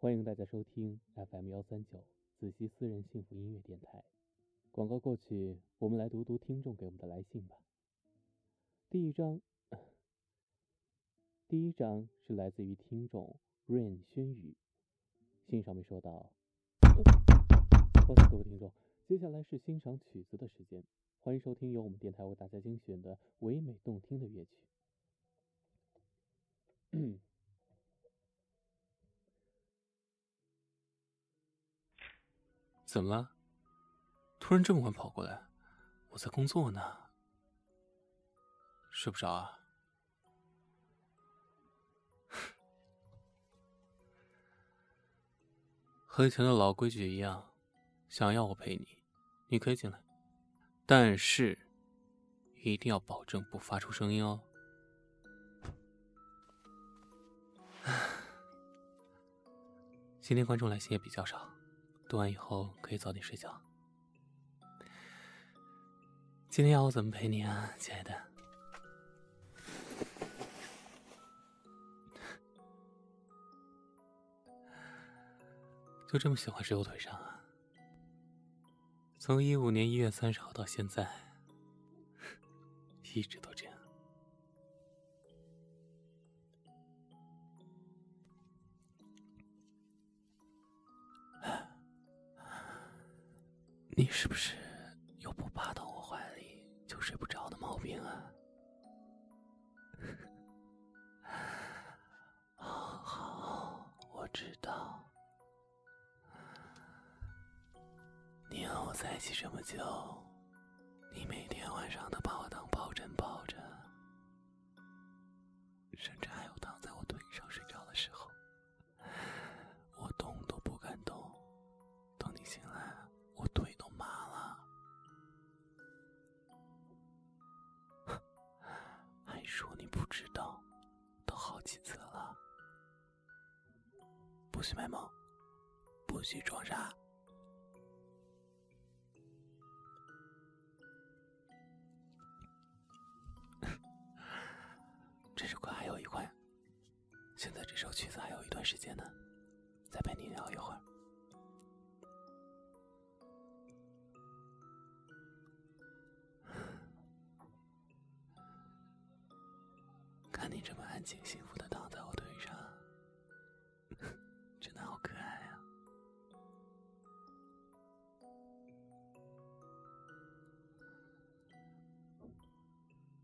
欢迎大家收听 FM 幺三九子熙私人幸福音乐电台。广告过去，我们来读读听众给我们的来信吧。第一章，第一章是来自于听众 Rain 轩宇，信上面说到：“欢迎各位听众，接下来是欣赏曲子的时间，欢迎收听由我们电台为大家精选的唯美动听的乐曲。”怎么了？突然这么晚跑过来？我在工作呢。睡不着啊？和以前的老规矩一样，想要我陪你，你可以进来，但是一定要保证不发出声音哦。今天观众来信也比较少。读完以后可以早点睡觉。今天要我怎么陪你啊，亲爱的？就这么喜欢睡我腿上啊？从一五年一月三十号到现在，一直都这样。你是不是有不趴到我怀里就睡不着的毛病啊？好 好，我知道。你和我在一起这么久，你每天晚上都把我当抱枕抱着，不知道，都好几次了。不许卖萌，不许装傻。这首歌还有一块，现在这首曲子还有一段时间呢，再陪你聊一会儿。安静、幸福的躺在我腿上，真的好可爱啊！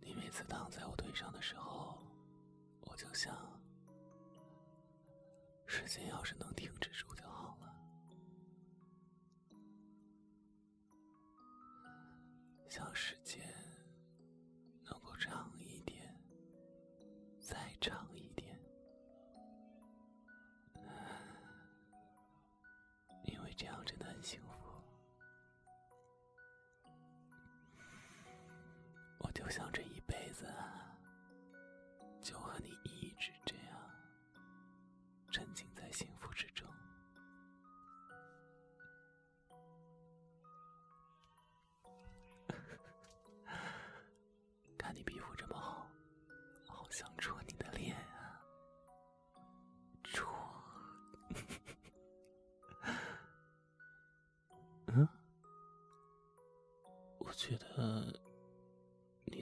你每次躺在我腿上的时候，我就想，时间要是能停止住就好了，像时间就像这一辈子，就和你一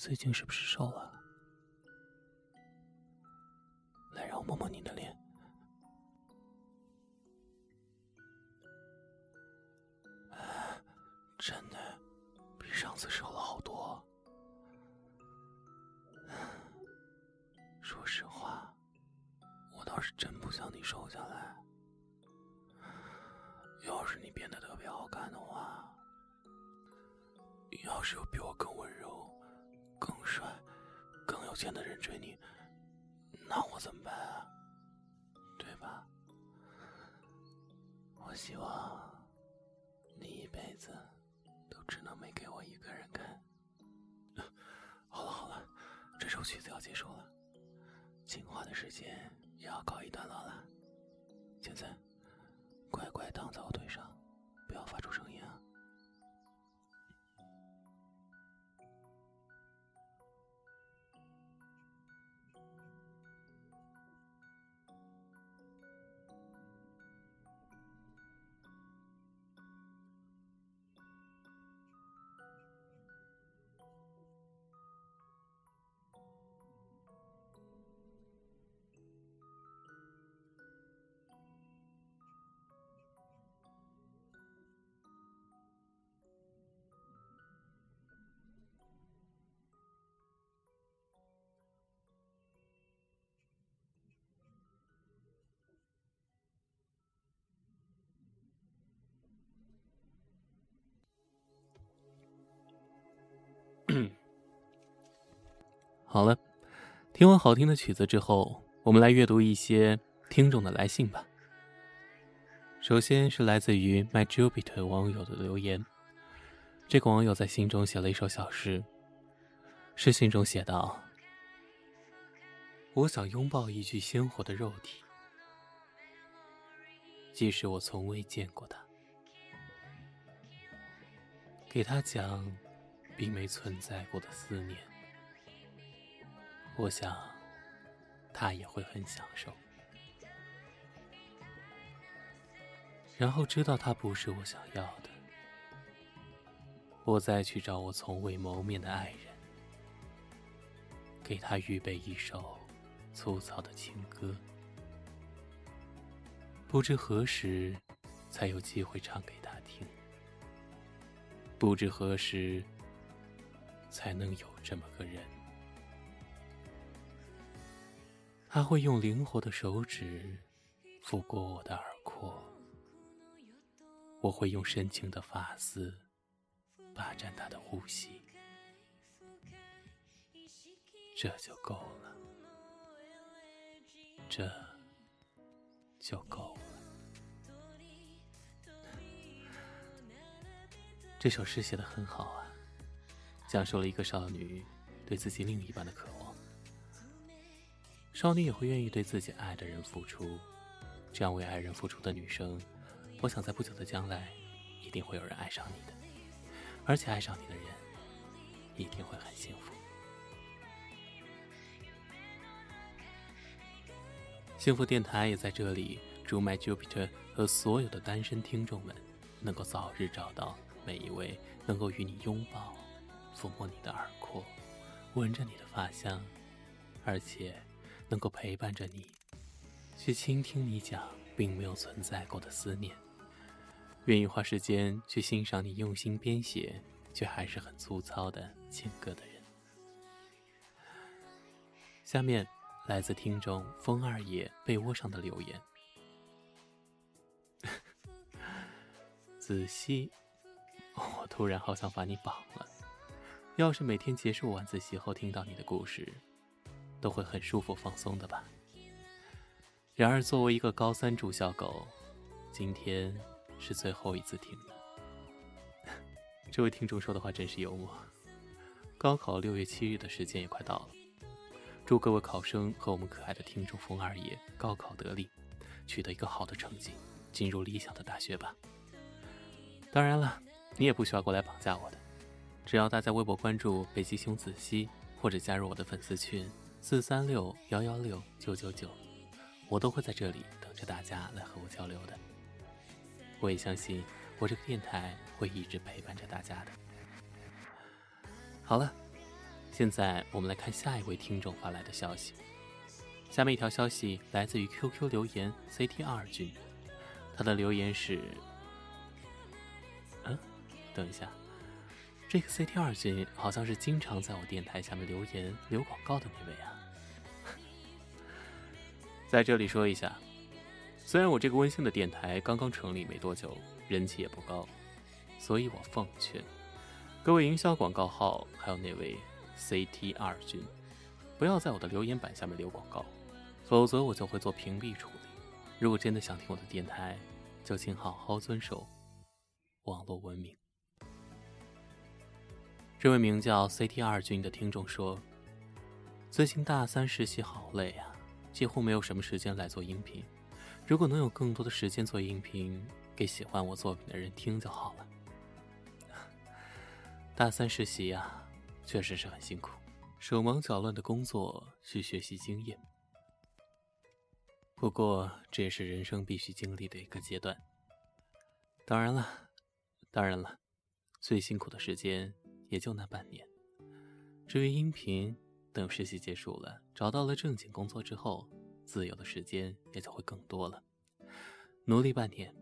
最近是不是瘦了？来，让我摸摸你的脸。真的，比上次瘦了好多。说实话，我倒是真不想你瘦下来。要是你变得特别好看的话，要是有比我更温柔、有钱的人追你，那我怎么办啊？对吧？我希望你一辈子都只能没给我一个人看。好了好了，这首曲子要结束了。进化的时间也要告一段落了，现在乖乖躺在我腿上，不要发出声音啊！好了，听完好听的曲子之后，我们来阅读一些听众的来信吧。首先是来自于 My Jupiter 网友的留言。这个网友在信中写了一首小诗，诗信中写道：“我想拥抱一具鲜活的肉体，即使我从未见过他，给他讲并没存在过的思念。我想，他也会很享受。然后知道他不是我想要的。”我再去找我从未谋面的爱人，给他预备一首粗糙的情歌，不知何时才有机会唱给他听，不知何时才能有这么个人。他会用灵活的手指抚过我的耳廓，我会用深情的发丝。霸占他的呼吸，这就够了，这就够了。这首诗写的很好啊，讲述了一个少女对自己另一半的渴望。少女也会愿意对自己爱的人付出，这样为爱人付出的女生，我想在不久的将来，一定会有人爱上你的。而且爱上你的人一定会很幸福。幸福电台也在这里祝 My Jupiter 和所有的单身听众们能够早日找到每一位能够与你拥抱、抚摸你的耳廓、闻着你的发香，而且能够陪伴着你，去倾听你讲并没有存在过的思念。愿意花时间去欣赏你用心编写却还是很粗糙的情歌的人。下面来自听众风二爷被窝上的留言：子熙，我突然好想把你绑了。要是每天结束晚自习后听到你的故事，都会很舒服放松的吧？然而作为一个高三住校狗，今天。是最后一次听了。这位听众说的话真是幽默。高考六月七日的时间也快到了，祝各位考生和我们可爱的听众冯二爷高考得力，取得一个好的成绩，进入理想的大学吧。当然了，你也不需要过来绑架我的，只要大家微博关注北极熊子熙，或者加入我的粉丝群四三六幺幺六九九九，我都会在这里等着大家来和我交流的。我也相信，我这个电台会一直陪伴着大家的。好了，现在我们来看下一位听众发来的消息。下面一条消息来自于 QQ 留言 CT 二君，他的留言是：嗯，等一下，这个 CT 二君好像是经常在我电台下面留言留广告的那位啊。在这里说一下。虽然我这个温馨的电台刚刚成立没多久，人气也不高，所以我奉劝各位营销广告号，还有那位 CT 二军，不要在我的留言板下面留广告，否则我就会做屏蔽处理。如果真的想听我的电台，就请好好遵守网络文明。这位名叫 CT 二军的听众说：“最近大三实习好累啊，几乎没有什么时间来做音频。”如果能有更多的时间做音频，给喜欢我作品的人听就好了。大三实习呀，确实是很辛苦，手忙脚乱的工作去学习经验。不过这也是人生必须经历的一个阶段。当然了，当然了，最辛苦的时间也就那半年。至于音频，等实习结束了，找到了正经工作之后。自由的时间也就会更多了。努力半年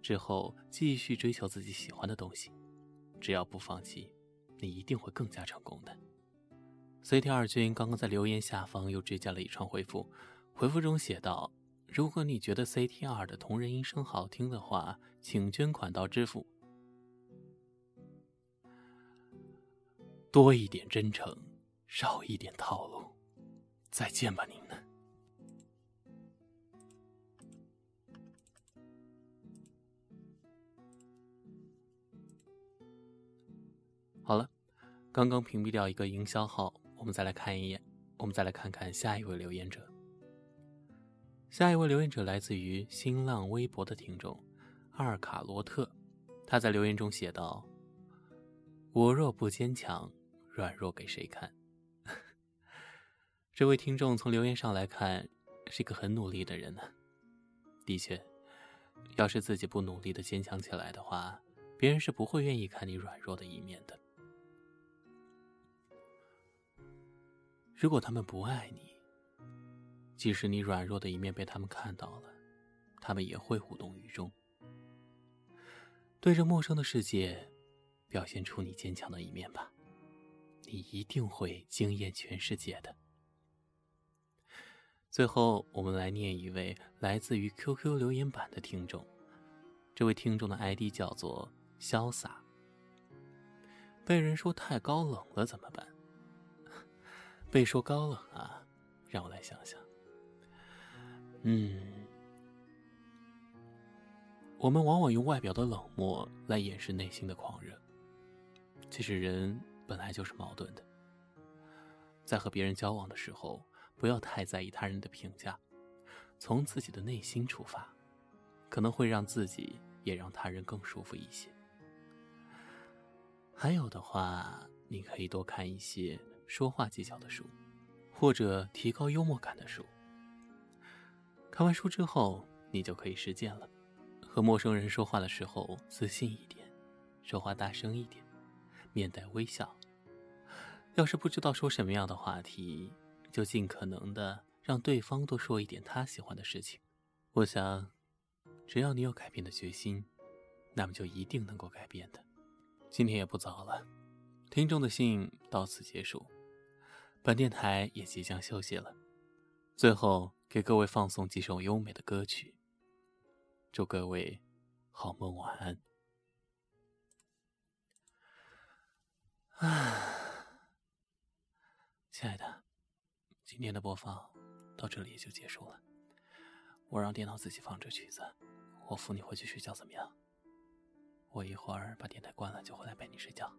之后，继续追求自己喜欢的东西，只要不放弃，你一定会更加成功的。CT 二君刚刚在留言下方又追加了一串回复，回复中写道：“如果你觉得 CT 二的同人音声好听的话，请捐款到支付。多一点真诚，少一点套路。再见吧，您呢？好了，刚刚屏蔽掉一个营销号，我们再来看一眼，我们再来看看下一位留言者。下一位留言者来自于新浪微博的听众阿尔卡罗特，他在留言中写道：“我若不坚强，软弱给谁看？”这位听众从留言上来看，是一个很努力的人呢。的确，要是自己不努力的坚强起来的话，别人是不会愿意看你软弱的一面的。如果他们不爱你，即使你软弱的一面被他们看到了，他们也会无动于衷。对着陌生的世界，表现出你坚强的一面吧，你一定会惊艳全世界的。最后，我们来念一位来自于 QQ 留言板的听众。这位听众的 ID 叫做潇洒。被人说太高冷了怎么办？被说高冷啊，让我来想想。嗯，我们往往用外表的冷漠来掩饰内心的狂热。其实人本来就是矛盾的，在和别人交往的时候。不要太在意他人的评价，从自己的内心出发，可能会让自己也让他人更舒服一些。还有的话，你可以多看一些说话技巧的书，或者提高幽默感的书。看完书之后，你就可以实践了。和陌生人说话的时候，自信一点，说话大声一点，面带微笑。要是不知道说什么样的话题，就尽可能的让对方多说一点他喜欢的事情。我想，只要你有改变的决心，那么就一定能够改变的。今天也不早了，听众的信到此结束，本电台也即将休息了。最后给各位放送几首优美的歌曲，祝各位好梦晚安。啊，亲爱的。今天的播放到这里也就结束了。我让电脑自己放这曲子，我扶你回去睡觉，怎么样？我一会儿把电台关了，就回来陪你睡觉。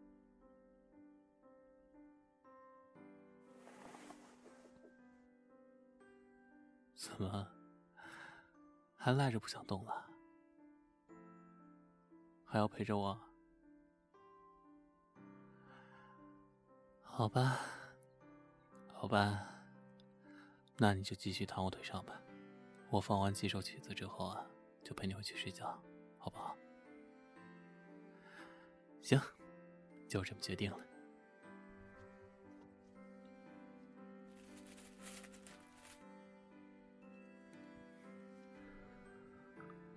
怎么还赖着不想动了？还要陪着我？好吧，好吧。那你就继续躺我腿上吧，我放完几首曲子之后啊，就陪你回去睡觉，好不好？行，就这么决定了。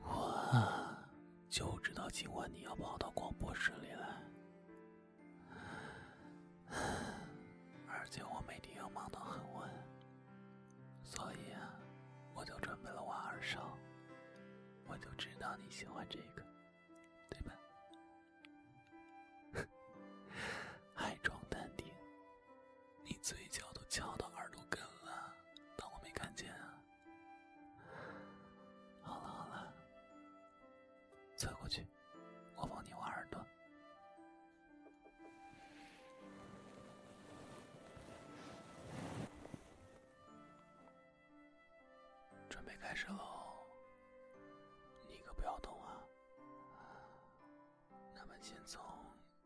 我就知道今晚你要跑到广播室里来，而且我每天要忙到很晚。所以啊，我就准备了挖耳勺。我就知道你喜欢这个，开始喽，你可不要动啊！那么先从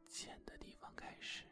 浅的地方开始。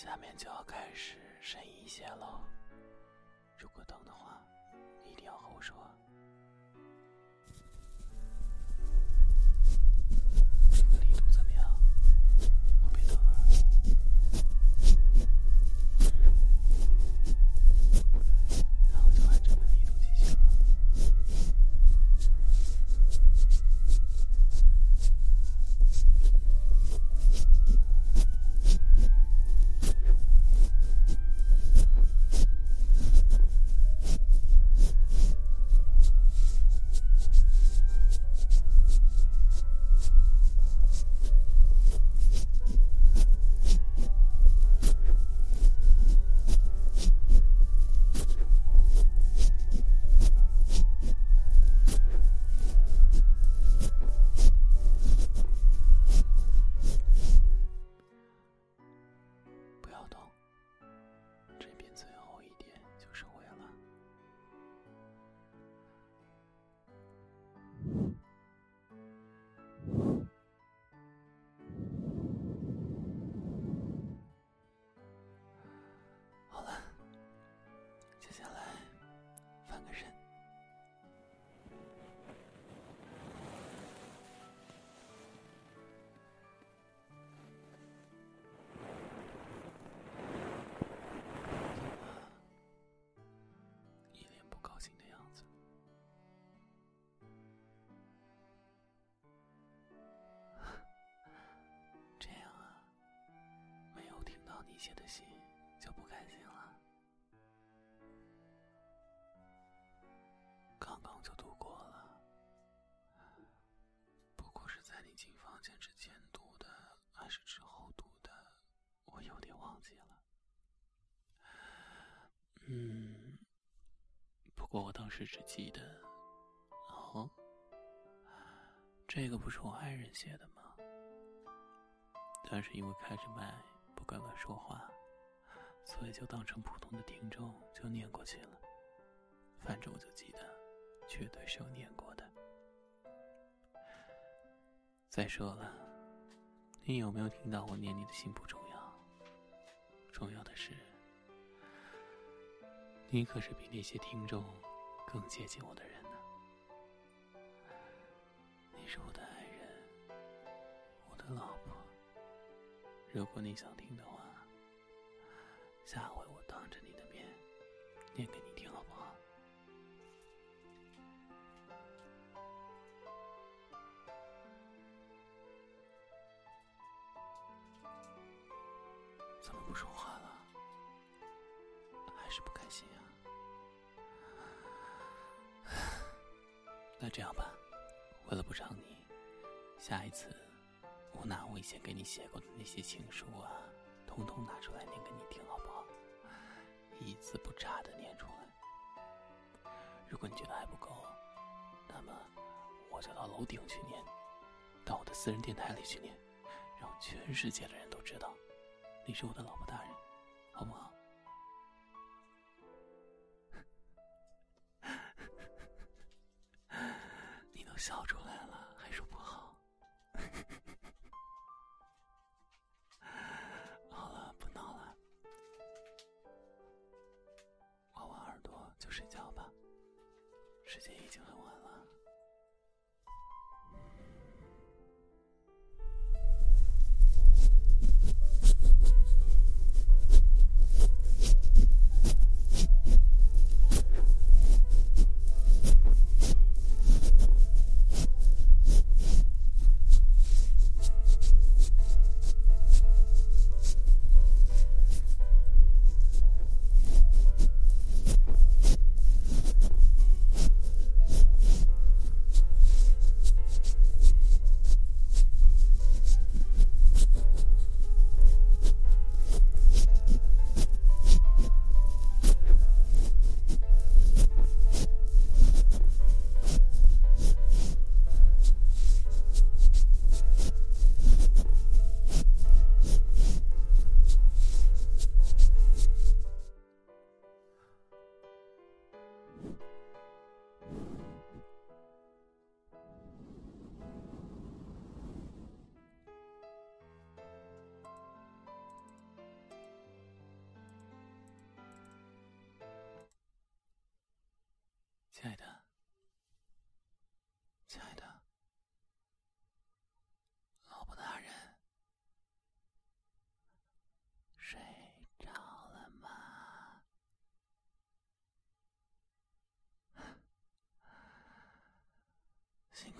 下面就要开始深一些了。写的信就不开心了。刚刚就读过了，不过是在你进房间之前读的，还是之后读的，我有点忘记了。嗯，不过我当时只记得，哦，这个不是我爱人写的吗？但是因为开着麦。不敢乱说话，所以就当成普通的听众就念过去了。反正我就记得，绝对是有念过的。再说了，你有没有听到我念你的信不重要，重要的是，你可是比那些听众更接近我的人呢。你是我的爱人，我的老。如果你想听的话，下回我当着你的面念给你听，好不好？怎么不说话了？还是不开心啊？那这样吧，为了补偿你，下一次。我拿我以前给你写过的那些情书啊，通通拿出来念给你听，好不好？一字不差的念出来。如果你觉得还不够，那么我就到楼顶去念，到我的私人电台里去念，让全世界的人都知道，你是我的老婆大人，好不好？你都笑出来了，还说不好？睡觉吧时间已经很晚了。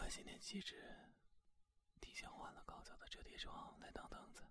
今天机智，提前换了高脚的折叠床来当凳子，